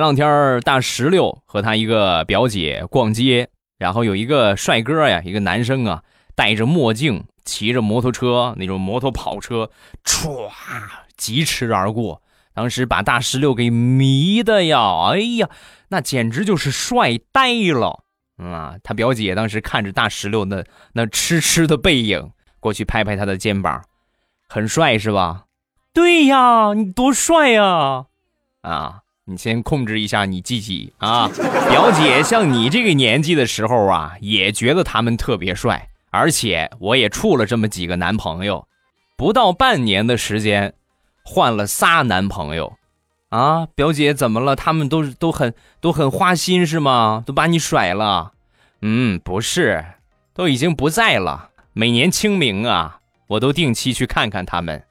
前两天大石榴和他一个表姐逛街，然后有一个帅哥呀，一个男生啊，戴着墨镜，骑着摩托车，那种摩托跑车，歘，疾驰而过。当时把大石榴给迷的呀，哎呀，那简直就是帅呆了。啊，他表姐当时看着大石榴那那痴痴的背影，过去拍拍他的肩膀，很帅是吧？对呀，你多帅呀！啊。你先控制一下你自己啊！表姐像你这个年纪的时候啊，也觉得他们特别帅，而且我也处了这么几个男朋友，不到半年的时间，换了仨男朋友，啊！表姐怎么了？他们都都很都很花心是吗？都把你甩了？嗯，不是，都已经不在了。每年清明啊，我都定期去看看他们。